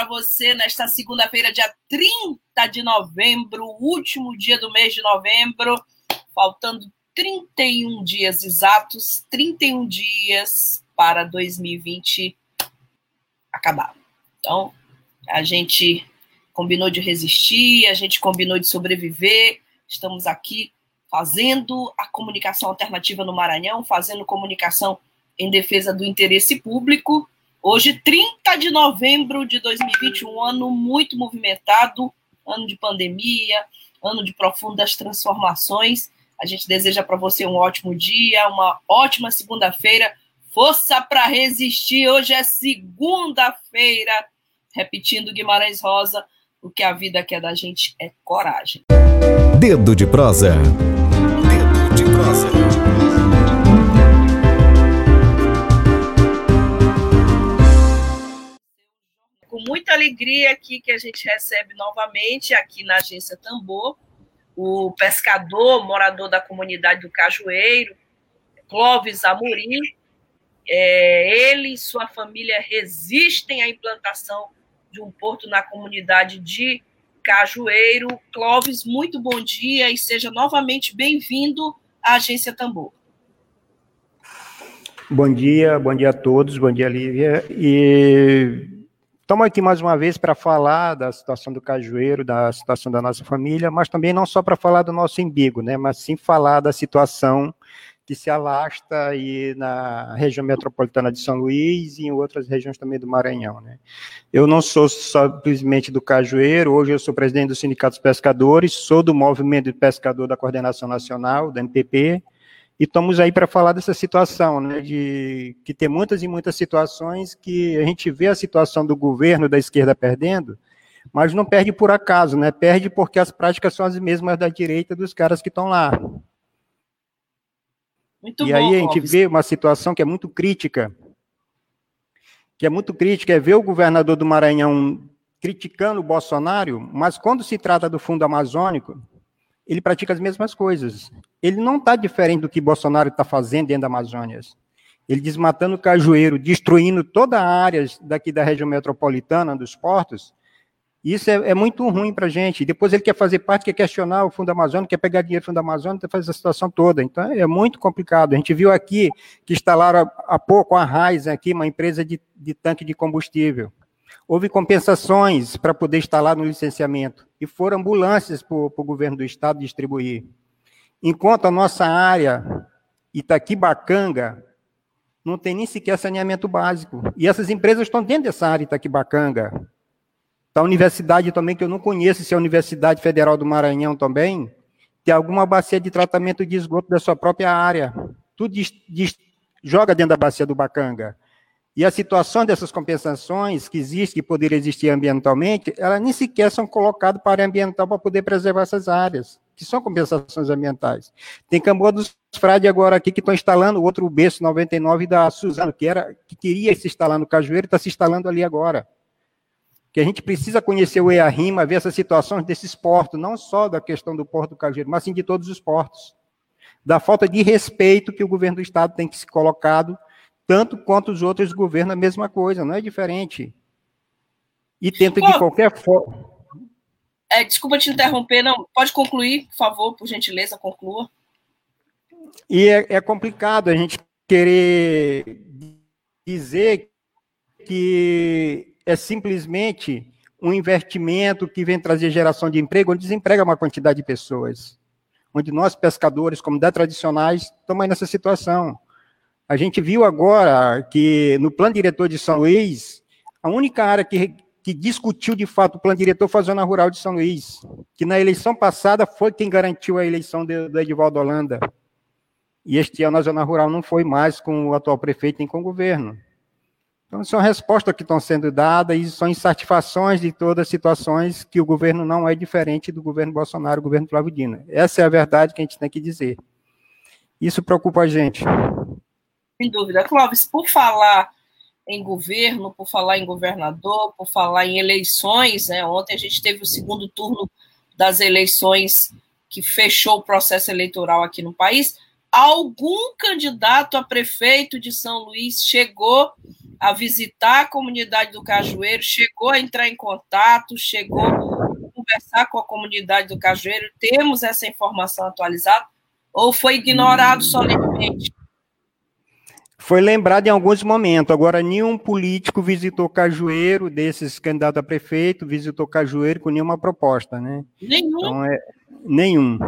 Para você nesta segunda-feira, dia 30 de novembro, último dia do mês de novembro, faltando 31 dias exatos, 31 dias para 2020 acabar. Então, a gente combinou de resistir, a gente combinou de sobreviver, estamos aqui fazendo a comunicação alternativa no Maranhão, fazendo comunicação em defesa do interesse público Hoje, 30 de novembro de 2021, ano muito movimentado, ano de pandemia, ano de profundas transformações. A gente deseja para você um ótimo dia, uma ótima segunda-feira. Força para resistir. Hoje é segunda-feira. Repetindo Guimarães Rosa, o que a vida quer da gente é coragem. Dedo de prosa. Dedo de prosa. Com muita alegria aqui que a gente recebe novamente aqui na agência Tambor o pescador, morador da comunidade do Cajueiro, Clóvis Amorim. É, ele e sua família resistem à implantação de um porto na comunidade de Cajueiro. Clóvis, muito bom dia e seja novamente bem-vindo à Agência Tambor. Bom dia, bom dia a todos, bom dia, Lívia. E Estamos aqui mais uma vez para falar da situação do cajueiro, da situação da nossa família, mas também não só para falar do nosso embigo, né, mas sim falar da situação que se alasta aí na região metropolitana de São Luís e em outras regiões também do Maranhão. Né. Eu não sou simplesmente do Cajueiro, hoje eu sou presidente do Sindicato dos Pescadores, sou do Movimento de Pescador da Coordenação Nacional, da MPP, e estamos aí para falar dessa situação, né, de que tem muitas e muitas situações que a gente vê a situação do governo da esquerda perdendo, mas não perde por acaso, né? Perde porque as práticas são as mesmas da direita dos caras que estão lá. Muito e bom, aí a gente vê uma situação que é muito crítica, que é muito crítica, é ver o governador do Maranhão criticando o Bolsonaro, mas quando se trata do Fundo Amazônico, ele pratica as mesmas coisas. Ele não está diferente do que Bolsonaro está fazendo dentro da Amazônia. Ele desmatando o cajueiro, destruindo toda a área daqui da região metropolitana, dos portos. Isso é, é muito ruim para a gente. Depois ele quer fazer parte, quer questionar o Fundo Amazônico, quer pegar dinheiro do Fundo Amazônico, quer fazer essa situação toda. Então é muito complicado. A gente viu aqui que instalaram há pouco a Raiz aqui, uma empresa de, de tanque de combustível. Houve compensações para poder instalar no licenciamento e foram ambulâncias para o governo do estado distribuir. Enquanto a nossa área, Itaquibacanga, não tem nem sequer saneamento básico. E essas empresas estão dentro dessa área Itaquibacanga. Da universidade também, que eu não conheço, se é a Universidade Federal do Maranhão também, tem alguma bacia de tratamento de esgoto da sua própria área. Tudo joga dentro da bacia do Bacanga. E a situação dessas compensações que existe, que poderia existir ambientalmente, elas nem sequer são colocadas para ambiental para poder preservar essas áreas, que são compensações ambientais. Tem Camboa dos Frade agora aqui que estão instalando outro berço 99 da Suzano, que era que queria se instalar no Cajueiro, está se instalando ali agora. Que a gente precisa conhecer o EARIMA, ver essas situações desses portos, não só da questão do porto do Cajueiro, mas sim de todos os portos. Da falta de respeito que o governo do Estado tem que se colocado tanto quanto os outros governos, a mesma coisa, não é diferente. E tenta de qualquer forma. É, desculpa te interromper, não. Pode concluir, por favor, por gentileza, conclua. E é, é complicado a gente querer dizer que é simplesmente um investimento que vem trazer geração de emprego, onde desemprega uma quantidade de pessoas. Onde nós, pescadores, comunidades tradicionais, estamos aí nessa situação. A gente viu agora que no plano diretor de São Luís, a única área que, que discutiu de fato o plano diretor foi a Zona Rural de São Luís, que na eleição passada foi quem garantiu a eleição do Edivaldo Holanda. E este ano a Zona Rural não foi mais com o atual prefeito nem com o governo. Então, são respostas que estão sendo dadas e são insatisfações de todas as situações que o governo não é diferente do governo Bolsonaro, o governo Flávio Dino. Essa é a verdade que a gente tem que dizer. Isso preocupa a gente. Sem dúvida. Clóvis, por falar em governo, por falar em governador, por falar em eleições, né? ontem a gente teve o segundo turno das eleições que fechou o processo eleitoral aqui no país. Algum candidato a prefeito de São Luís chegou a visitar a comunidade do Cajueiro, chegou a entrar em contato, chegou a conversar com a comunidade do Cajueiro. Temos essa informação atualizada ou foi ignorado solenemente? Foi lembrado em alguns momentos. Agora, nenhum político visitou Cajueiro, desses candidatos a prefeito, visitou Cajueiro com nenhuma proposta, né? Nenhum? Então, é, nenhum.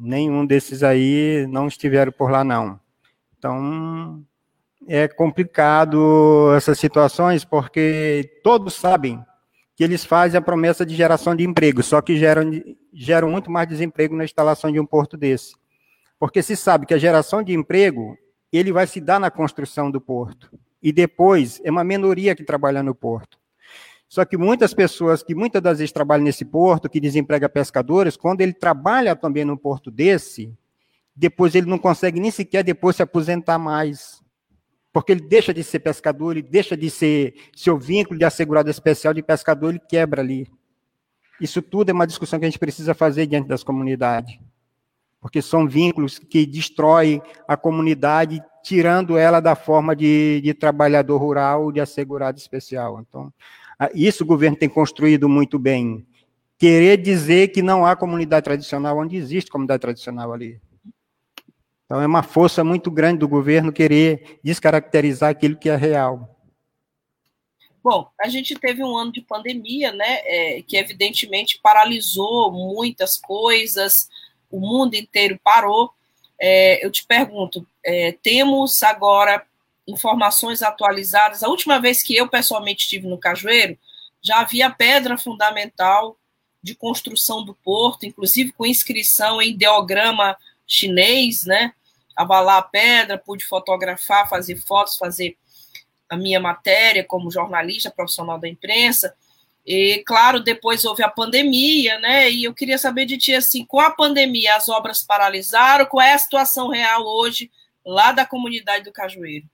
Nenhum desses aí não estiveram por lá, não. Então, é complicado essas situações, porque todos sabem que eles fazem a promessa de geração de emprego, só que geram, geram muito mais desemprego na instalação de um porto desse. Porque se sabe que a geração de emprego, ele vai se dar na construção do porto. E depois, é uma minoria que trabalha no porto. Só que muitas pessoas que muitas das vezes trabalham nesse porto, que desemprega pescadores, quando ele trabalha também num porto desse, depois ele não consegue nem sequer depois se aposentar mais. Porque ele deixa de ser pescador, ele deixa de ser seu vínculo de assegurado especial de pescador, ele quebra ali. Isso tudo é uma discussão que a gente precisa fazer diante das comunidades porque são vínculos que destroem a comunidade, tirando ela da forma de, de trabalhador rural, de assegurado especial. Então, isso o governo tem construído muito bem. Querer dizer que não há comunidade tradicional onde existe comunidade tradicional ali. Então, é uma força muito grande do governo querer descaracterizar aquilo que é real. Bom, a gente teve um ano de pandemia, né, é, que evidentemente paralisou muitas coisas, o mundo inteiro parou. É, eu te pergunto, é, temos agora informações atualizadas? A última vez que eu pessoalmente estive no Cajueiro, já havia pedra fundamental de construção do porto, inclusive com inscrição em ideograma chinês, né? Avalar a pedra, pude fotografar, fazer fotos, fazer a minha matéria como jornalista profissional da imprensa. E, claro, depois houve a pandemia, né? E eu queria saber de ti, assim, com a pandemia, as obras paralisaram, qual é a situação real hoje lá da comunidade do Cajueiro?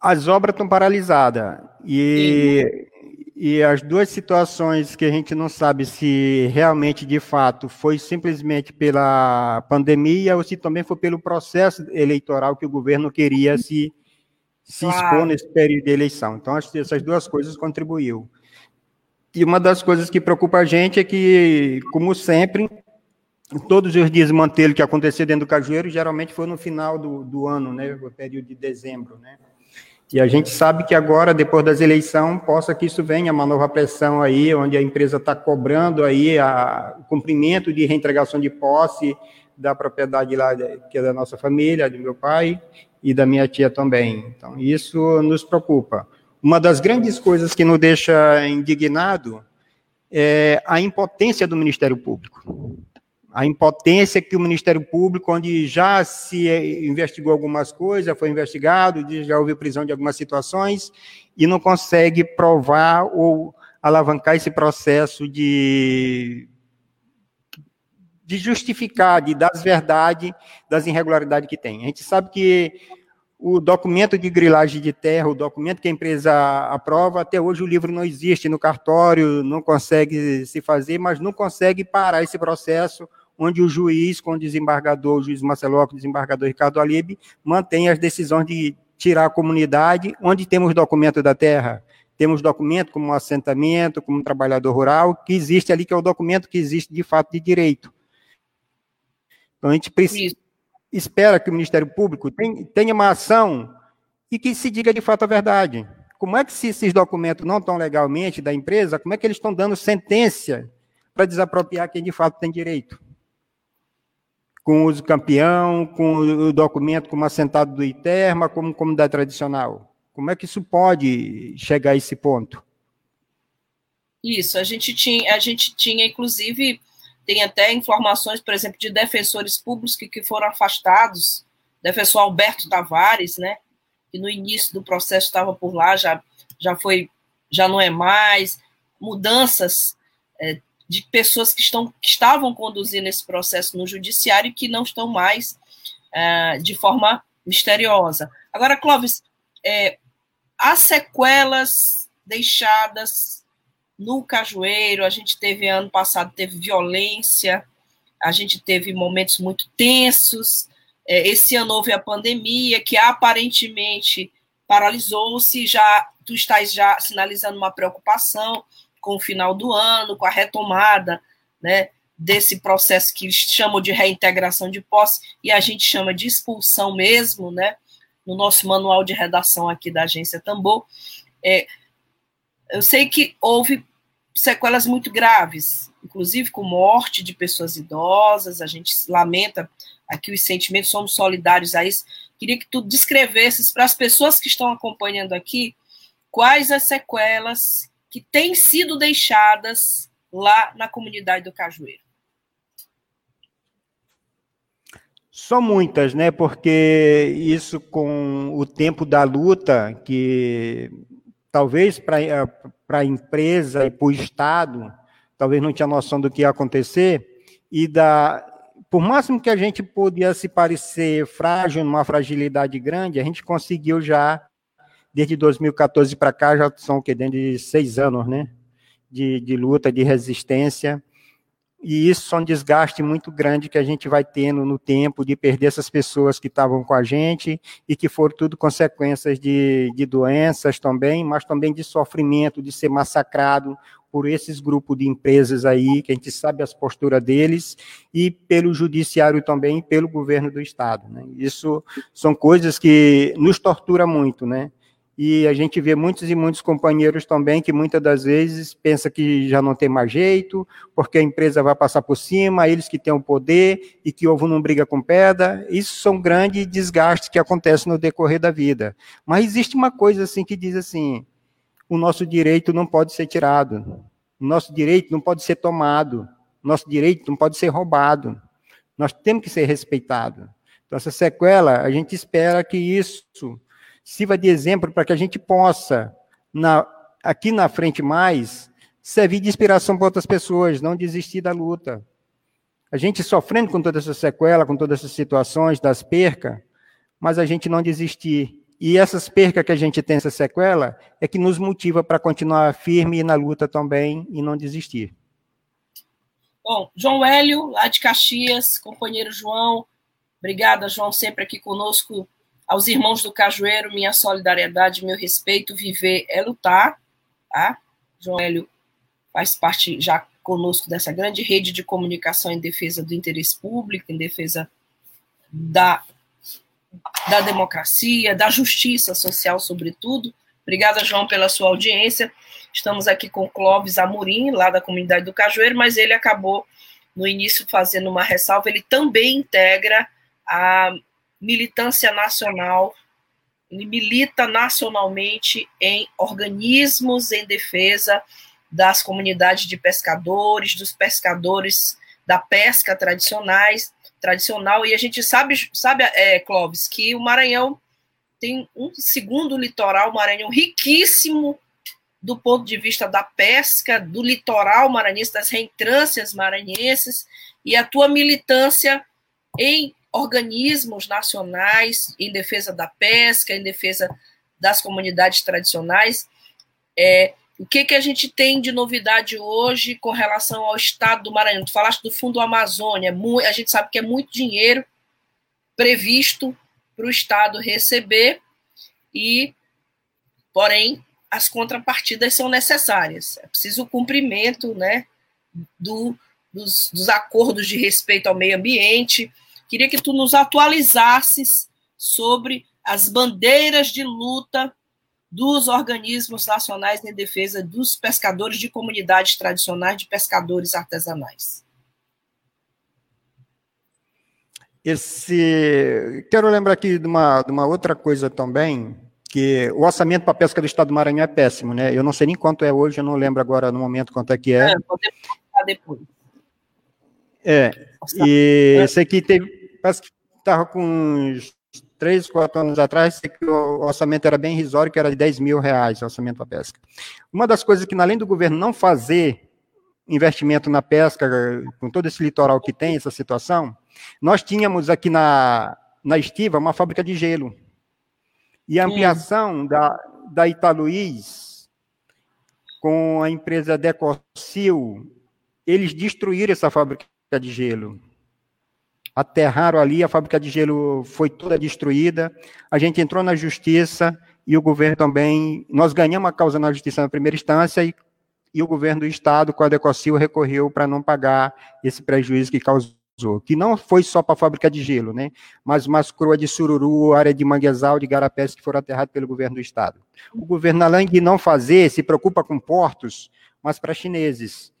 As obras estão paralisadas. E, e as duas situações que a gente não sabe se realmente, de fato, foi simplesmente pela pandemia ou se também foi pelo processo eleitoral que o governo queria se se claro. expor nesse período de eleição. Então, acho que essas duas coisas contribuiu. E uma das coisas que preocupa a gente é que, como sempre, todos os dias manter que aconteceu dentro do Cajueiro, geralmente foi no final do, do ano, né, o período de dezembro, né. E a gente sabe que agora, depois das eleições, possa que isso venha uma nova pressão aí, onde a empresa está cobrando aí a, o cumprimento de reintegração de posse da propriedade lá, que é da nossa família, do meu pai, e da minha tia também. Então, isso nos preocupa. Uma das grandes coisas que nos deixa indignado é a impotência do Ministério Público. A impotência que o Ministério Público, onde já se investigou algumas coisas, foi investigado, já houve prisão de algumas situações, e não consegue provar ou alavancar esse processo de, de justificar, de dar as verdades das irregularidades que tem. A gente sabe que o documento de grilagem de terra, o documento que a empresa aprova, até hoje o livro não existe no cartório, não consegue se fazer, mas não consegue parar esse processo onde o juiz, com o desembargador, o juiz Marcelo, o desembargador Ricardo Alibe, mantém as decisões de tirar a comunidade, onde temos documento da terra, temos documento como assentamento, como trabalhador rural, que existe ali, que é o documento que existe de fato de direito. Então, a gente precisa espera que o Ministério Público tenha uma ação e que se diga de fato a verdade. Como é que se esses documentos não estão legalmente da empresa, como é que eles estão dando sentença para desapropriar quem de fato tem direito? Com o uso campeão, com o documento como assentado do ITERMA, como comunidade tradicional. Como é que isso pode chegar a esse ponto? Isso, a gente tinha, a gente tinha inclusive tem até informações, por exemplo, de defensores públicos que, que foram afastados, defensor Alberto Tavares, né? que no início do processo estava por lá, já, já foi, já não é mais, mudanças é, de pessoas que, estão, que estavam conduzindo esse processo no judiciário e que não estão mais é, de forma misteriosa. Agora, Clóvis, é, as sequelas deixadas no Cajueiro, a gente teve ano passado, teve violência, a gente teve momentos muito tensos, é, esse ano houve a pandemia, que aparentemente paralisou-se, já tu estás já sinalizando uma preocupação com o final do ano, com a retomada, né, desse processo que chamam de reintegração de posse, e a gente chama de expulsão mesmo, né, no nosso manual de redação aqui da agência Tambor. É, eu sei que houve sequelas muito graves, inclusive com morte de pessoas idosas, a gente lamenta aqui os sentimentos, somos solidários a isso. Queria que tu descrevesses para as pessoas que estão acompanhando aqui quais as sequelas que têm sido deixadas lá na comunidade do Cajueiro. São muitas, né? Porque isso com o tempo da luta, que talvez para a empresa e para o Estado, talvez não tinha noção do que ia acontecer, e da, por máximo que a gente podia se parecer frágil, numa fragilidade grande, a gente conseguiu já, desde 2014 para cá, já são que, dentro de seis anos, né? De, de luta, de resistência. E isso é um desgaste muito grande que a gente vai tendo no tempo de perder essas pessoas que estavam com a gente e que foram tudo consequências de, de doenças também, mas também de sofrimento, de ser massacrado por esses grupos de empresas aí, que a gente sabe as posturas deles, e pelo judiciário também, e pelo governo do Estado. Né? Isso são coisas que nos tortura muito, né? E a gente vê muitos e muitos companheiros também que muitas das vezes pensa que já não tem mais jeito, porque a empresa vai passar por cima, eles que têm o poder e que ovo não briga com pedra. Isso são grandes desgastes que acontecem no decorrer da vida. Mas existe uma coisa assim que diz assim: o nosso direito não pode ser tirado, o nosso direito não pode ser tomado, o nosso direito não pode ser roubado. Nós temos que ser respeitados. Então, essa sequela, a gente espera que isso sirva de exemplo para que a gente possa, na, aqui na frente mais, servir de inspiração para outras pessoas, não desistir da luta. A gente sofrendo com toda essa sequela, com todas essas situações das percas, mas a gente não desistir e essas percas que a gente tem, essa sequela, é que nos motiva para continuar firme na luta também e não desistir. Bom, João Hélio, lá de Caxias, companheiro João, obrigada, João, sempre aqui conosco. Aos irmãos do Cajueiro, minha solidariedade, meu respeito. Viver é lutar, tá? João Hélio faz parte já conosco dessa grande rede de comunicação em defesa do interesse público, em defesa da da democracia, da justiça social, sobretudo. Obrigada, João, pela sua audiência. Estamos aqui com Clóvis Amorim, lá da comunidade do Cajueiro, mas ele acabou, no início, fazendo uma ressalva. Ele também integra a militância nacional, ele milita nacionalmente em organismos em defesa das comunidades de pescadores, dos pescadores da pesca tradicionais, tradicional, e a gente sabe, sabe é, Clóvis, que o Maranhão tem um segundo litoral, Maranhão riquíssimo do ponto de vista da pesca, do litoral maranhense, das reentrâncias maranhenses, e a tua militância em organismos nacionais em defesa da pesca, em defesa das comunidades tradicionais. É, o que, que a gente tem de novidade hoje com relação ao estado do Maranhão? Tu falaste do Fundo Amazônia, a gente sabe que é muito dinheiro previsto para o estado receber e, porém, as contrapartidas são necessárias. É preciso o cumprimento, né, do, dos, dos acordos de respeito ao meio ambiente. Queria que tu nos atualizasses sobre as bandeiras de luta dos organismos nacionais em defesa dos pescadores de comunidades tradicionais de pescadores artesanais. Esse, quero lembrar aqui de uma, de uma outra coisa também, que o orçamento para a pesca do Estado do Maranhão é péssimo, né? Eu não sei nem quanto é hoje, eu não lembro agora no momento quanto é que é. É, podemos depois. É, e esse aqui teve, parece que estava com uns três, quatro anos atrás, o orçamento era bem irrisório, que era de 10 mil reais o orçamento para pesca. Uma das coisas que, além do governo não fazer investimento na pesca, com todo esse litoral que tem, essa situação, nós tínhamos aqui na, na Estiva uma fábrica de gelo. E a ampliação da, da Italuís com a empresa Decocil, eles destruíram essa fábrica de gelo aterraram ali, a fábrica de gelo foi toda destruída, a gente entrou na justiça e o governo também, nós ganhamos a causa na justiça na primeira instância e, e o governo do estado, com a Decocil, recorreu para não pagar esse prejuízo que causou, que não foi só para a fábrica de gelo, né, mas Mascroa de Sururu, área de Manguezal, de Garapés, que foram aterrados pelo governo do estado. O governo, além de não fazer, se preocupa com portos, mas para chineses.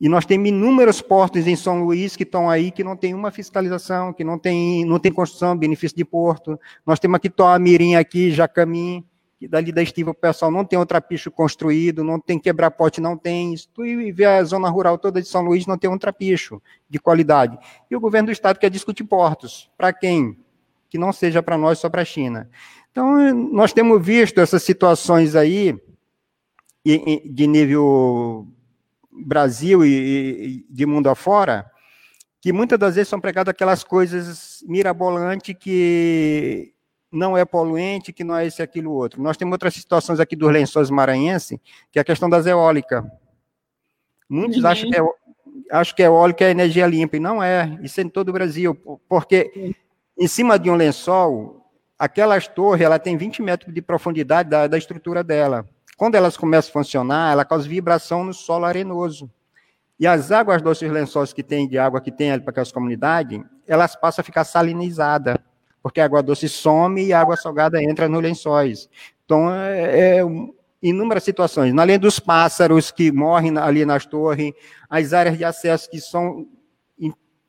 E nós temos inúmeros portos em São Luís que estão aí que não tem uma fiscalização, que não tem, não tem construção, benefício de porto. Nós temos aqui Toamirim, aqui, Jacamim, que dali da estiva o pessoal não tem o trapicho construído, não tem quebrar-pote, não tem. Se tu ver a zona rural toda de São Luís, não tem um trapicho de qualidade. E o governo do estado quer discutir portos. Para quem? Que não seja para nós, só para a China. Então, nós temos visto essas situações aí de nível Brasil e, e de mundo afora, que muitas das vezes são pregadas aquelas coisas mirabolantes que não é poluente, que não é esse, aquilo, outro. Nós temos outras situações aqui dos lençóis maranhenses, que é a questão das eólicas. Muitos uhum. acham, que é, acham que eólica é energia limpa, e não é. Isso é em todo o Brasil, porque em cima de um lençol, aquelas torres, ela tem 20 metros de profundidade da, da estrutura dela. Quando elas começam a funcionar, ela causa vibração no solo arenoso. E as águas doces lençóis que tem de água que tem ali para aquelas comunidades, elas passam a ficar salinizadas, porque a água doce some e a água salgada entra nos lençóis. Então, é, é inúmeras situações. Além dos pássaros que morrem ali nas torres, as áreas de acesso que são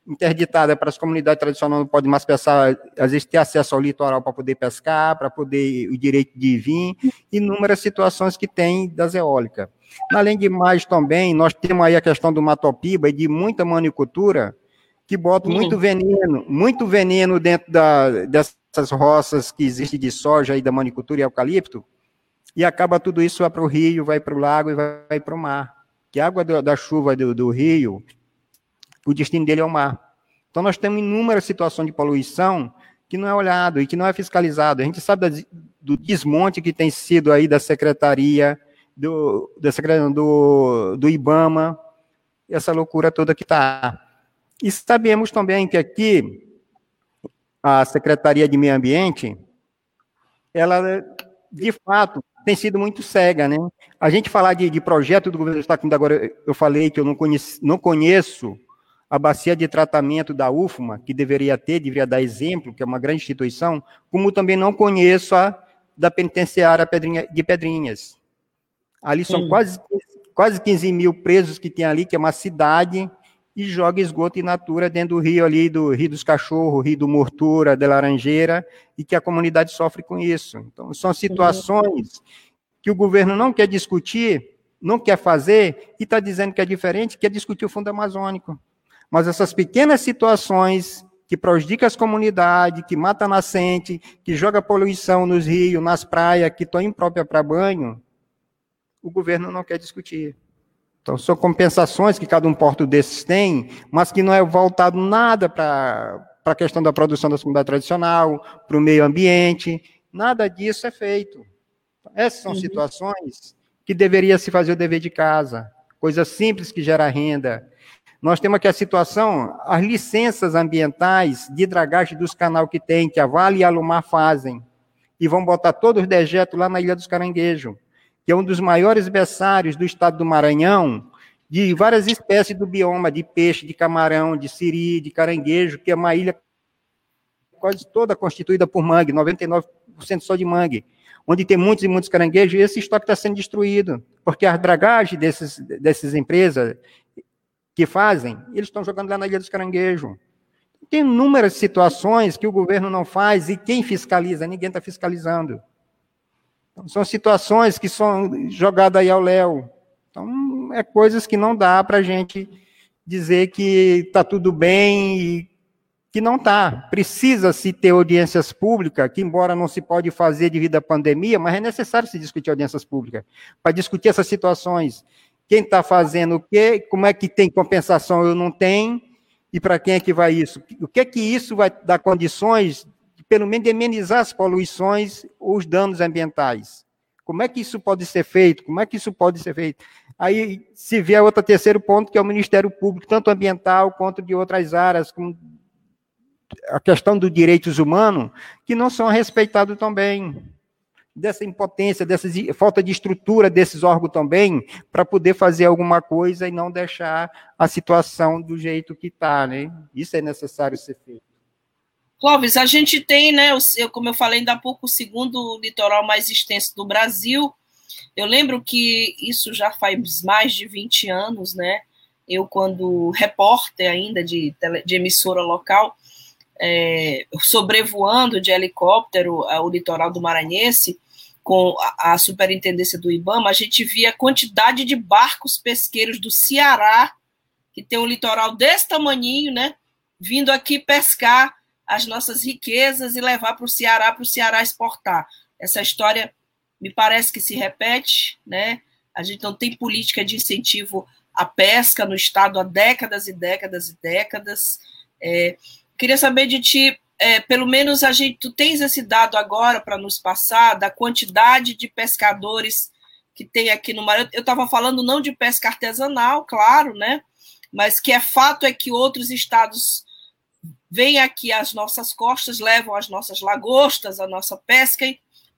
interditada para as comunidades tradicionais não podem mais pescar, às vezes ter acesso ao litoral para poder pescar, para poder o direito de vir, inúmeras situações que tem das eólicas. Além de mais também, nós temos aí a questão do matopiba e de muita manicultura, que bota muito veneno, muito veneno dentro da, dessas roças que existem de soja e da manicultura e eucalipto, e acaba tudo isso vai para o rio, vai para o lago e vai, vai para o mar. Que a água do, da chuva do, do rio o destino dele é o mar. Então, nós temos inúmeras situações de poluição que não é olhado e que não é fiscalizado. A gente sabe do desmonte que tem sido aí da Secretaria, do, da Secretaria do, do IBAMA, essa loucura toda que está. E sabemos também que aqui, a Secretaria de Meio Ambiente, ela, de fato, tem sido muito cega, né? A gente falar de, de projeto do governo do Estado, agora eu falei que eu não, conheci, não conheço a bacia de tratamento da UFMA, que deveria ter, deveria dar exemplo, que é uma grande instituição, como também não conheço a da penitenciária de Pedrinhas. Ali são quase, quase 15 mil presos que tem ali, que é uma cidade, e joga esgoto in natura dentro do rio ali, do Rio dos Cachorros, Rio do Mortura, da Laranjeira, e que a comunidade sofre com isso. Então, são situações que o governo não quer discutir, não quer fazer, e está dizendo que é diferente, quer discutir o Fundo Amazônico. Mas essas pequenas situações que prejudicam as comunidades, que mata a nascente, que joga poluição nos rios, nas praias, que estão impróprias para banho, o governo não quer discutir. Então, são compensações que cada um porto desses tem, mas que não é voltado nada para a questão da produção da comunidade tradicional, para o meio ambiente, nada disso é feito. Essas são uhum. situações que deveria se fazer o dever de casa, coisa simples que gera renda, nós temos aqui a situação, as licenças ambientais de dragagem dos canal que tem, que a Vale e a Lumar fazem, e vão botar todos os dejetos lá na Ilha dos Caranguejos, que é um dos maiores berçários do estado do Maranhão, de várias espécies do bioma, de peixe, de camarão, de siri, de caranguejo, que é uma ilha quase toda constituída por mangue, 99% só de mangue, onde tem muitos e muitos caranguejos, e esse estoque está sendo destruído, porque as dragagens desses, dessas empresas que fazem, eles estão jogando lá na Ilha dos Caranguejos. Tem inúmeras situações que o governo não faz e quem fiscaliza? Ninguém está fiscalizando. Então, são situações que são jogadas aí ao léu. Então, é coisas que não dá para a gente dizer que está tudo bem e que não está. Precisa-se ter audiências públicas, que embora não se pode fazer devido à pandemia, mas é necessário se discutir audiências públicas, para discutir essas situações. Quem está fazendo o quê, como é que tem compensação ou não tem, e para quem é que vai isso? O que é que isso vai dar condições, de, pelo menos, de amenizar as poluições ou os danos ambientais? Como é que isso pode ser feito? Como é que isso pode ser feito? Aí se vier outro terceiro ponto, que é o Ministério Público, tanto ambiental quanto de outras áreas, como a questão dos direitos humanos, que não são respeitados também. Dessa impotência, dessa falta de estrutura desses órgãos também, para poder fazer alguma coisa e não deixar a situação do jeito que está, né? Isso é necessário ser feito. Clóvis, a gente tem, né, como eu falei ainda há pouco, o segundo litoral mais extenso do Brasil. Eu lembro que isso já faz mais de 20 anos, né? Eu, quando repórter ainda de, de emissora local, é, sobrevoando de helicóptero o litoral do Maranhense, com a, a, superintendência do IBAMA, a gente via a quantidade de barcos pesqueiros do Ceará, que tem um litoral desse tamanhinho, né, vindo aqui pescar as nossas riquezas e levar para o Ceará, para o Ceará exportar. Essa história me parece que se repete, né? A gente não tem política de incentivo à pesca no estado há décadas e décadas e décadas. É, Queria saber de ti, é, pelo menos a gente, tu tens esse dado agora para nos passar da quantidade de pescadores que tem aqui no Maranhão. Eu estava falando não de pesca artesanal, claro, né? Mas que é fato é que outros estados vêm aqui às nossas costas, levam as nossas lagostas, a nossa pesca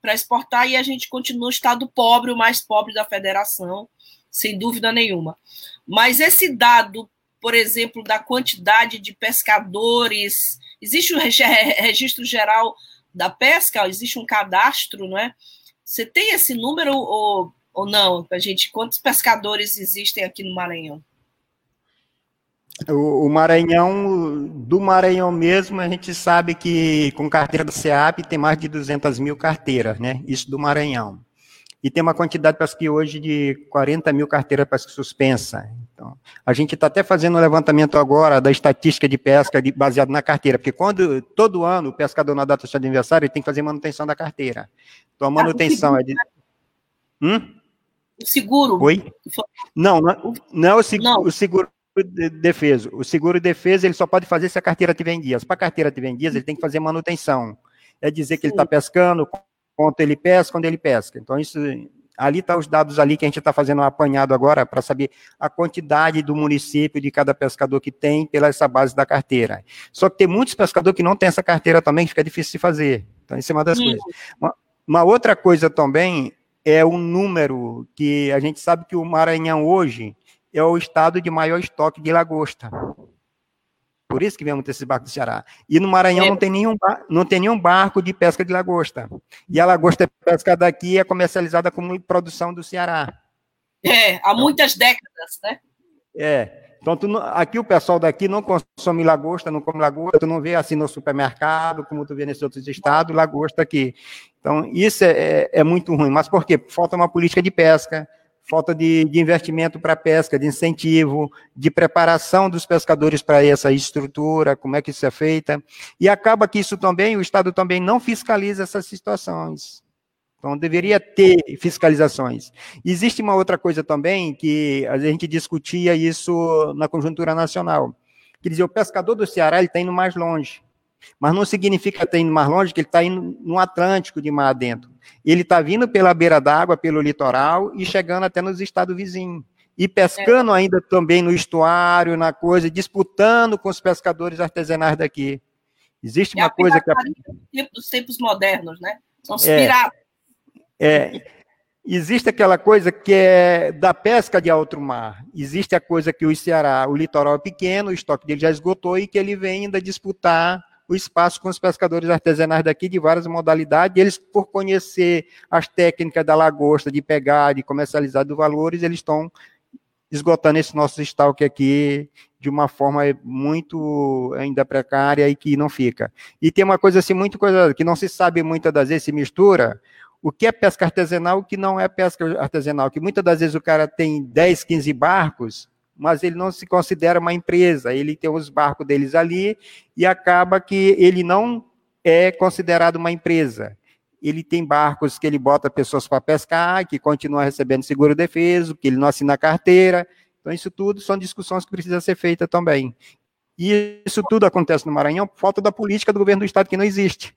para exportar e a gente continua o estado pobre, o mais pobre da federação, sem dúvida nenhuma. Mas esse dado por exemplo, da quantidade de pescadores. Existe um registro geral da pesca? Existe um cadastro, não é? Você tem esse número ou, ou não, para gente? Quantos pescadores existem aqui no Maranhão? O, o, Maranhão, do Maranhão mesmo, a gente sabe que com carteira do SEAP tem mais de 200 mil carteiras, né? Isso do Maranhão. E tem uma quantidade, parece que hoje, de 40 mil carteiras para suspensa. Então, a gente está até fazendo um levantamento agora da estatística de pesca de, baseado na carteira, porque quando todo ano o pescador na data de aniversário ele tem que fazer manutenção da carteira. Então a tá, manutenção ah, é de. Hum? O seguro. Oi? Não, não, não é o, seguro, não. o seguro de defesa. O seguro de defesa ele só pode fazer se a carteira tiver em dias. Para a carteira tiver em dias, ele tem que fazer manutenção. É dizer que ele está pescando, quanto ele pesca, quando ele pesca. Então, isso Ali estão tá os dados ali que a gente está fazendo um apanhado agora para saber a quantidade do município de cada pescador que tem pela essa base da carteira. Só que tem muitos pescadores que não têm essa carteira também, fica difícil de fazer. Então, isso é uma das coisas. Uma, uma, outra coisa também é o número, que a gente sabe que o Maranhão hoje é o estado de maior estoque de lagosta. Por isso que vem muito esse barco do Ceará. E no Maranhão é. não, tem nenhum, não tem nenhum barco de pesca de lagosta. E a lagosta pescada aqui é comercializada como produção do Ceará. É, há muitas décadas, né? É. Então, tu, aqui o pessoal daqui não consome lagosta, não come lagosta, tu não vê assim no supermercado, como tu vê nesses outros estados, lagosta aqui. Então, isso é, é, é muito ruim. Mas por quê? Falta uma política de pesca, falta de, de investimento para pesca, de incentivo, de preparação dos pescadores para essa estrutura, como é que isso é feita. E acaba que isso também, o Estado também não fiscaliza essas situações. Então, deveria ter fiscalizações. Existe uma outra coisa também, que a gente discutia isso na conjuntura nacional, que dizia, o pescador do Ceará está indo mais longe. Mas não significa estar tá indo mais longe que ele está indo no Atlântico de mar adentro. Ele está vindo pela beira d'água, pelo litoral e chegando até nos estados vizinhos. E pescando é. ainda também no estuário, na coisa, disputando com os pescadores artesanais daqui. Existe uma coisa que. A... Dos tempos modernos, né? São os é, piratas. É, existe aquela coisa que é da pesca de alto mar. Existe a coisa que o Ceará, o litoral é pequeno, o estoque dele já esgotou e que ele vem ainda disputar o espaço com os pescadores artesanais daqui de várias modalidades. Eles, por conhecer as técnicas da lagosta, de pegar, de comercializar dos valores, eles estão esgotando esse nosso estoque aqui de uma forma muito ainda precária e que não fica. E tem uma coisa assim, muito coisa que não se sabe muitas das vezes, se mistura, o que é pesca artesanal e o que não é pesca artesanal, que muitas das vezes o cara tem 10, 15 barcos, mas ele não se considera uma empresa. Ele tem os barcos deles ali e acaba que ele não é considerado uma empresa. Ele tem barcos que ele bota pessoas para pescar, que continua recebendo seguro defeso, que ele não assina carteira. Então, isso tudo são discussões que precisam ser feitas também. E isso tudo acontece no Maranhão por falta da política do governo do Estado que não existe.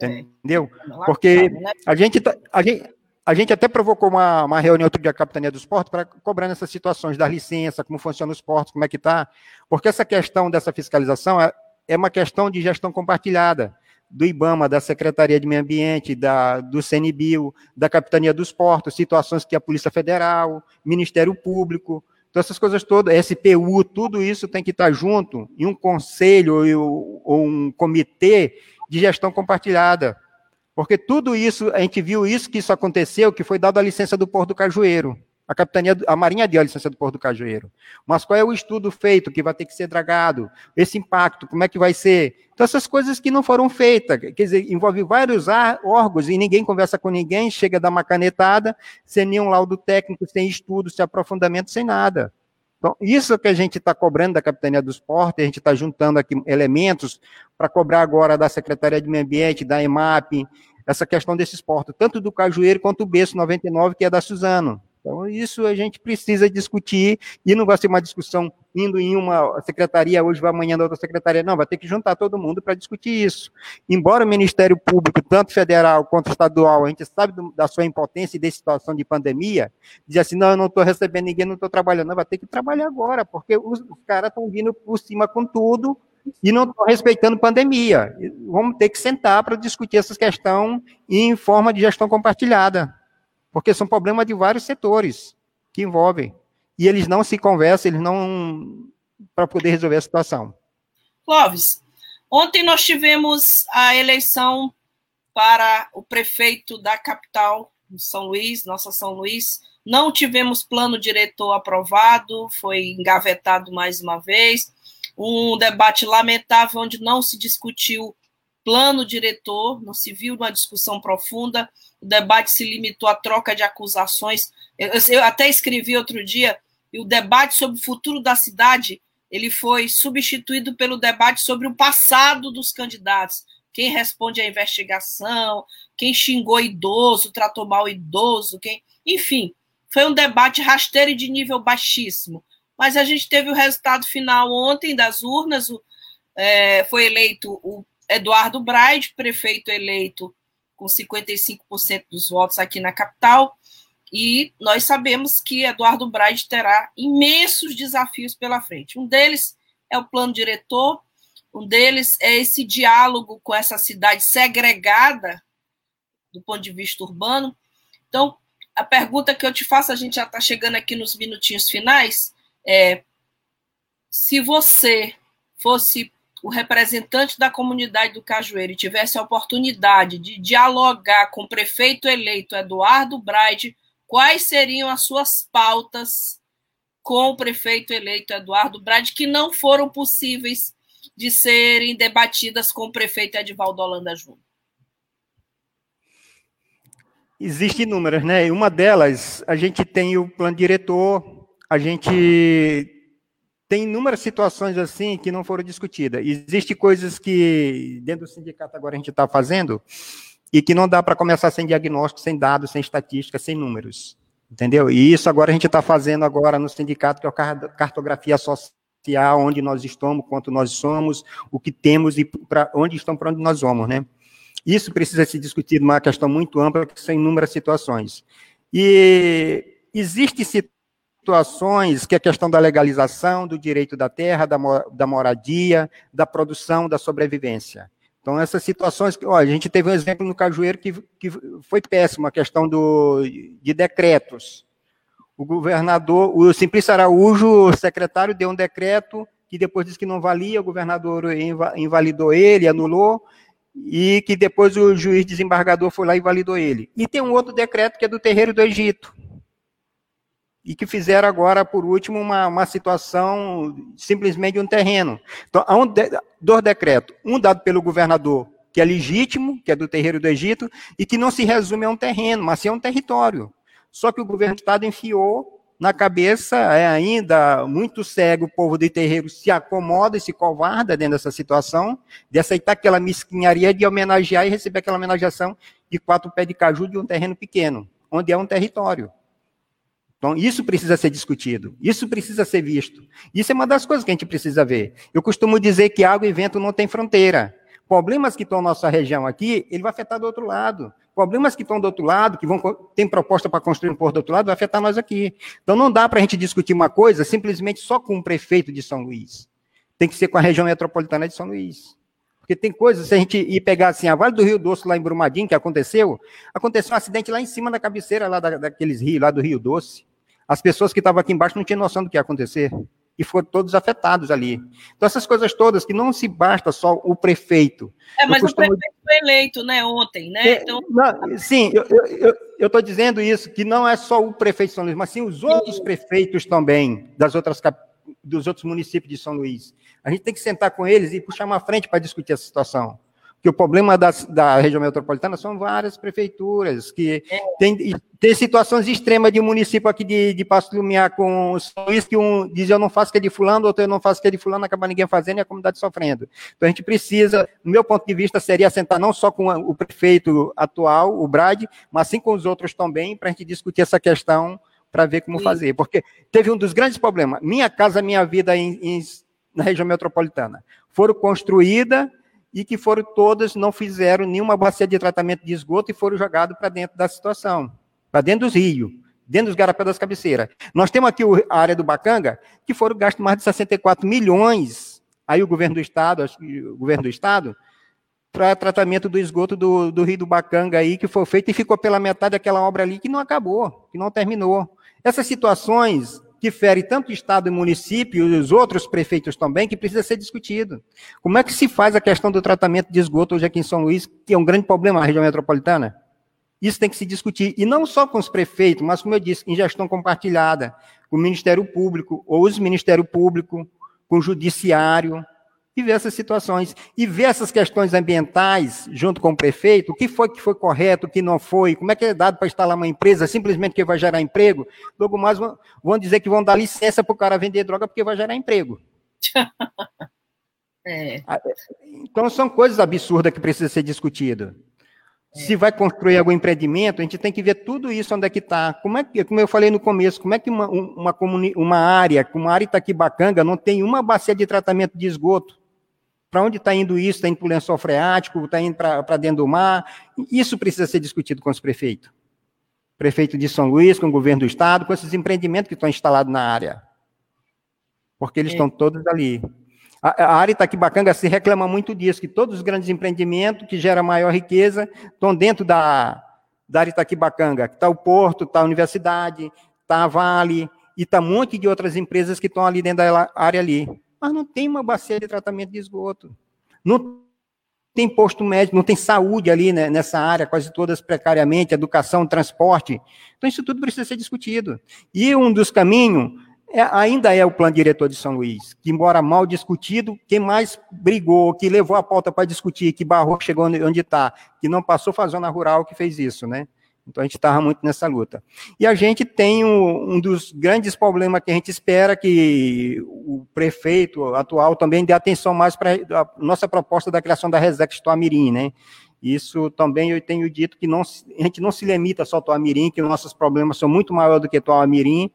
Entendeu? Porque a gente, tá, a gente, a gente até provocou uma, uma reunião outro dia Capitania dos Portos para cobrar essas situações das licenças, como funcionam os portos, como é que está. Porque essa questão dessa fiscalização é, é uma questão de gestão compartilhada do IBAMA, da Secretaria de Meio Ambiente, da, do CNBio, da Capitania dos Portos, situações que a Polícia Federal, Ministério Público, então essas coisas todas, SPU, tudo isso tem que estar junto em um conselho ou, ou um comitê de gestão compartilhada. Porque tudo isso, a gente viu isso que isso aconteceu, que foi dado a licença do Porto do Cajueiro. A capitania, a Marinha deu a licença do Porto do Cajueiro. Mas qual é o estudo feito que vai ter que ser dragado? Esse impacto, como é que vai ser? Então, essas coisas que não foram feitas, quer dizer, envolve vários órgãos e ninguém conversa com ninguém, chega a dar uma canetada, sem nenhum laudo técnico, sem estudo, sem aprofundamento, sem nada. Então, isso que a gente está cobrando da Capitania dos Portos, a gente está juntando aqui elementos para cobrar agora da Secretaria de Meio Ambiente, da EMAP, essa questão desses portos, tanto do Cajueiro quanto do Berço 99, que é da Suzano. Então, isso a gente precisa discutir, e não vai ser uma discussão indo em uma secretaria, hoje vai amanhã na outra secretaria, não, vai ter que juntar todo mundo para discutir isso. Embora o Ministério Público, tanto federal quanto estadual, a gente sabe do, da sua impotência e da situação de pandemia, diz assim, não, eu não estou recebendo ninguém, não estou trabalhando, não, vai ter que trabalhar agora, porque os, os caras estão vindo por cima com tudo, e não estão respeitando pandemia. Vamos ter que sentar para discutir essa questão em forma de gestão compartilhada, porque são problemas de vários setores que envolvem. E eles não se conversam, eles não. para poder resolver a situação. Clóvis, ontem nós tivemos a eleição para o prefeito da capital, São Luís, nossa São Luís. Não tivemos plano diretor aprovado, foi engavetado mais uma vez um debate lamentável onde não se discutiu plano diretor, não se viu uma discussão profunda, o debate se limitou à troca de acusações. Eu, eu até escrevi outro dia, e o debate sobre o futuro da cidade ele foi substituído pelo debate sobre o passado dos candidatos. Quem responde à investigação, quem xingou idoso, tratou mal idoso, quem. Enfim, foi um debate rasteiro e de nível baixíssimo mas a gente teve o resultado final ontem das urnas. O, é, foi eleito o Eduardo Braide, prefeito eleito com 55% dos votos aqui na capital. E nós sabemos que Eduardo Braide terá imensos desafios pela frente. Um deles é o plano diretor, um deles é esse diálogo com essa cidade segregada do ponto de vista urbano. Então, a pergunta que eu te faço, a gente já está chegando aqui nos minutinhos finais, é, se você fosse o representante da comunidade do Cajueiro e tivesse a oportunidade de dialogar com o prefeito eleito Eduardo Braide, quais seriam as suas pautas com o prefeito eleito Eduardo Braide que não foram possíveis de serem debatidas com o prefeito Edivaldo Holanda Júnior? Existem inúmeras, né? Uma delas, a gente tem o plano diretor a gente tem inúmeras situações assim que não foram discutidas. Existem coisas que, dentro do sindicato, agora a gente está fazendo, e que não dá para começar sem diagnóstico, sem dados, sem estatística, sem números. Entendeu? E isso agora a gente está fazendo agora no sindicato, que é a cartografia social, onde nós estamos, quanto nós somos, o que temos e para onde estamos, para onde nós vamos, né? Isso precisa ser discutido, uma questão muito ampla, que são inúmeras situações. E existe situações situações, que é a questão da legalização, do direito da terra, da, da moradia, da produção, da sobrevivência. Então, essas situações, ó, a gente teve um exemplo no Cajueiro que, que foi péssimo, a questão do, de decretos. O governador, o Simplício Araújo, o secretário, deu um decreto que depois disse que não valia, o governador invalidou ele, anulou, e que depois o juiz desembargador foi lá e validou ele. E tem um outro decreto que é do terreiro do Egito, e que fizeram agora, por último, uma, uma situação simplesmente um terreno. Então, há um de, dois decretos, um dado pelo governador, que é legítimo, que é do terreiro do Egito, e que não se resume a um terreno, mas sim a um território. Só que o governo do Estado enfiou na cabeça é ainda muito cego, o povo de terreiro se acomoda e se covarda dentro dessa situação, de aceitar aquela mesquinharia de homenagear e receber aquela homenageação de quatro pés de caju de um terreno pequeno, onde é um território. Então, isso precisa ser discutido, isso precisa ser visto. Isso é uma das coisas que a gente precisa ver. Eu costumo dizer que água e vento não tem fronteira. Problemas que estão na nossa região aqui, ele vai afetar do outro lado. Problemas que estão do outro lado, que vão tem proposta para construir um porto do outro lado, vai afetar nós aqui. Então não dá para a gente discutir uma coisa simplesmente só com o prefeito de São Luís. Tem que ser com a região metropolitana de São Luís. Porque tem coisas, se a gente ir pegar assim, a Vale do Rio Doce, lá em Brumadinho, que aconteceu, aconteceu um acidente lá em cima da cabeceira lá da, daqueles rios, lá do Rio Doce. As pessoas que estavam aqui embaixo não tinham noção do que ia acontecer e foram todos afetados ali. Então, essas coisas todas, que não se basta só o prefeito. É, mas costumo... o prefeito foi eleito, né, ontem, né? É, então... Não, sim, eu estou dizendo isso, que não é só o prefeito de São Luís, mas sim os outros sim. prefeitos também, das outras, dos outros municípios de São Luís. A gente tem que sentar com eles e puxar uma frente para discutir essa situação que o problema da, da região metropolitana são várias prefeituras, que é. tem, tem situações extremas de um município aqui de, de Passo Lumiar com São Luís, que um diz eu não faço que é de fulano, outro eu não faço que é de fulano, acaba ninguém fazendo e a comunidade sofrendo. Então a gente precisa, no meu ponto de vista, seria sentar não só com o prefeito atual, o Brad, mas sim com os outros também, para a gente discutir essa questão, para ver como Sim. fazer. Porque teve um dos grandes problemas, minha casa, minha vida em, em, na região metropolitana, foram construídas e que foram todas, não fizeram nenhuma bacia de tratamento de esgoto e foram jogados para dentro da situação, para dentro dos rios, dentro dos garapés das cabeceiras. Nós temos aqui a área do Bacanga, que foram gastos mais de 64 milhões, aí o governo do estado, o governo do estado, para tratamento do esgoto do, do rio do Bacanga aí, que foi feito e ficou pela metade daquela obra ali que não acabou, que não terminou. Essas situações que fere tanto o Estado e o município e os outros prefeitos também, que precisa ser discutido. Como é que se faz a questão do tratamento de esgoto hoje aqui em São Luís, que é um grande problema na região metropolitana? Isso tem que se discutir, e não só com os prefeitos, mas, como eu disse, em gestão compartilhada, com o Ministério Público, ou os Ministério Público, com o Judiciário, e ver essas situações. E ver essas questões ambientais junto com o prefeito, o que foi que foi correto, o que não foi, como é que é dado para instalar uma empresa simplesmente que vai gerar emprego. Logo mais vão, vão dizer que vão dar licença para o cara vender droga porque vai gerar emprego. é. Ah, então são coisas absurdas que precisam ser discutidas. É. Se vai construir algum empreendimento, a gente tem que ver tudo isso onde é que está. Como é que, como eu falei no começo, como é que uma, uma, uma área, como uma área Itaquibacanga, não tem uma bacia de tratamento de esgoto? Para onde está indo isso? Está indo para o lençol freático? Está indo para dentro do mar? Isso precisa ser discutido com os prefeitos. Prefeito de São Luís, com o governo do estado, com esses empreendimentos que estão instalados na área. Porque eles é. estão todos ali. A, a área Itaquibacanga se reclama muito disso, que todos os grandes empreendimentos que geram maior riqueza estão dentro da, da área Itaquibacanga. Está o porto, está a universidade, está a Vale, e está um monte de outras empresas que estão ali dentro da área ali mas não tem uma bacia de tratamento de esgoto. Não tem posto médico, não tem saúde ali né, nessa área, quase todas precariamente, educação, transporte. Então, isso tudo precisa ser discutido. E um dos caminhos é, ainda é o plano diretor de São Luís, que, embora mal discutido, quem mais brigou, que levou a pauta para discutir, que barrou, chegou onde está, que não passou foi a zona rural que fez isso, né? Então a gente estava muito nessa luta. E a gente tem um, um, dos grandes problemas que a gente espera que o prefeito atual também dê atenção mais para a nossa proposta da criação da Resex Toamirim, né? Isso também eu tenho dito que não, a gente não se limita só ao Toamirim, que nossos problemas são muito maiores do que Toamirim,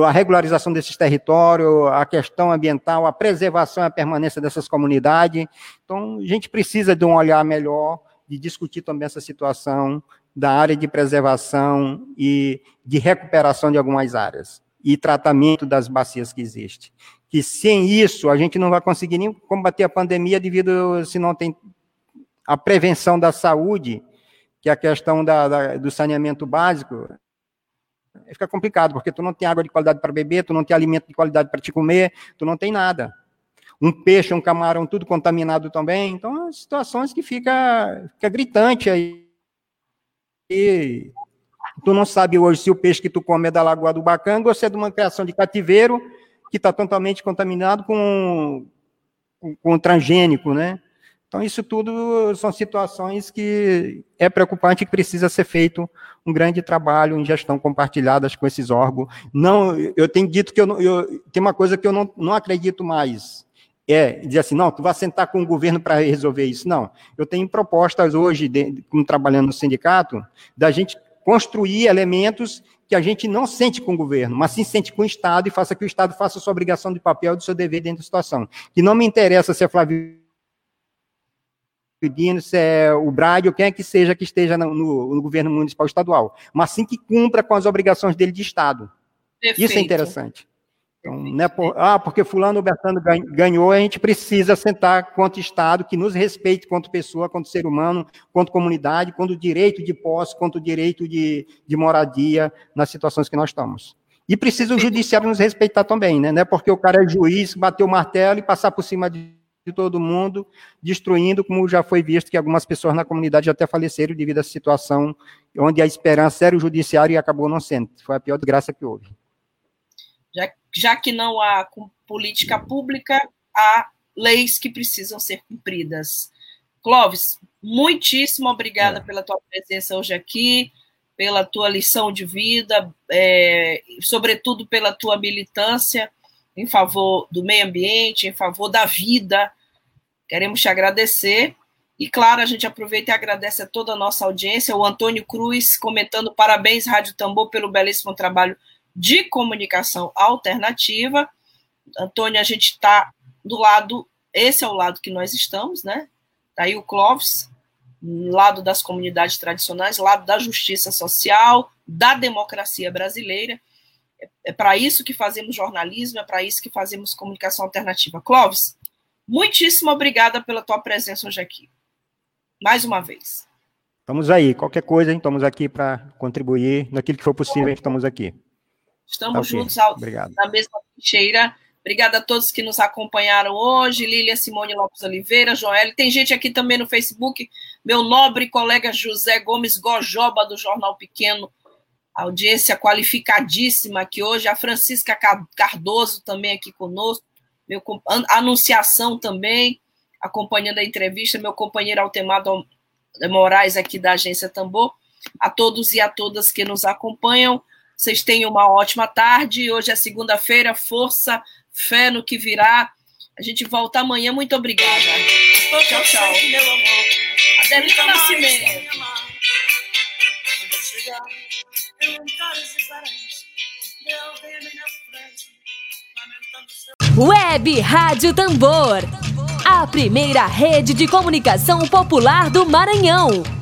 a regularização desses territórios, a questão ambiental, a preservação e a permanência dessas comunidades. Então, a gente precisa de um olhar melhor, de discutir também essa situação da área de preservação e de recuperação de algumas áreas e tratamento das bacias que existem. Que sem isso a gente não vai conseguir nem combater a pandemia devido se não tem a prevenção da saúde, que é a questão da, da, do saneamento básico, fica complicado, porque tu não tem água de qualidade para beber, tu não tem alimento de qualidade para te comer, tu não tem nada. Um peixe, um camarão, tudo contaminado também. Então, situações que fica, fica gritante aí tu não sabe hoje se o peixe que tu come é da Lagoa do Bacanga ou se é de uma criação de cativeiro que está totalmente contaminado com, com, com transgênico, né? Então, isso tudo são situações que é preocupante e precisa ser feito um grande trabalho em gestão compartilhada com esses órgãos. Não, eu tenho dito que eu, eu tem uma coisa que eu não, não acredito mais, é dizer assim, não, tu vai sentar com o governo para resolver isso. Não, eu tenho propostas hoje, de, como trabalhando no sindicato, da gente construir elementos que a gente não sente com o governo, mas sim sente com o Estado e faça que o Estado faça a sua obrigação de papel, do seu dever dentro da situação. Que não me interessa se é Flávio Dino, se é o Brade ou quem é que seja que esteja no, no, no, governo municipal estadual, mas sim que cumpra com as obrigações dele de Estado. Perfeito. Isso é interessante. Então, né, por, ah, porque fulano ou Bertano ganhou, a gente precisa sentar quanto Estado, que nos respeite quanto pessoa, quanto ser humano, quanto comunidade, quanto direito de posse, quanto direito de, de moradia nas situações que nós estamos. E precisa o judiciário nos respeitar também, né? Não é porque o cara é juiz, bateu o martelo e passar por cima de, de todo mundo, destruindo, como já foi visto que algumas pessoas na comunidade até faleceram devido à situação onde a esperança era o judiciário e acabou não sendo. Foi a pior desgraça que houve. Já já que não há política pública, há leis que precisam ser cumpridas. Clóvis, muitíssimo obrigada é. pela tua presença hoje aqui, pela tua lição de vida, é, sobretudo pela tua militância em favor do meio ambiente, em favor da vida. Queremos te agradecer. E, claro, a gente aproveita e agradece a toda a nossa audiência. O Antônio Cruz comentando parabéns, Rádio Tambor, pelo belíssimo trabalho de comunicação alternativa. Antônio, a gente está do lado, esse é o lado que nós estamos, né? Está aí o Clóvis, lado das comunidades tradicionais, lado da justiça social, da democracia brasileira. É, é para isso que fazemos jornalismo, é para isso que fazemos comunicação alternativa. Clóvis, muitíssimo obrigada pela tua presença hoje aqui. Mais uma vez. Estamos aí. Qualquer coisa, estamos aqui para contribuir. Naquilo que for possível, estamos aqui. Estamos okay. juntos ao, na mesma trincheira. Obrigada a todos que nos acompanharam hoje. Lília Simone Lopes Oliveira, Joel. Tem gente aqui também no Facebook. Meu nobre colega José Gomes Gojoba, do Jornal Pequeno. Audiência qualificadíssima aqui hoje. A Francisca Cardoso também aqui conosco. Meu, anunciação também, acompanhando a entrevista. Meu companheiro Altemado Moraes, aqui da Agência Tambor. A todos e a todas que nos acompanham. Vocês tenham uma ótima tarde. Hoje é segunda-feira. Força, fé no que virá. A gente volta amanhã. Muito obrigada. Tchau, tchau. Adelita Nascimento. Web Rádio Tambor. A primeira rede de comunicação popular do Maranhão.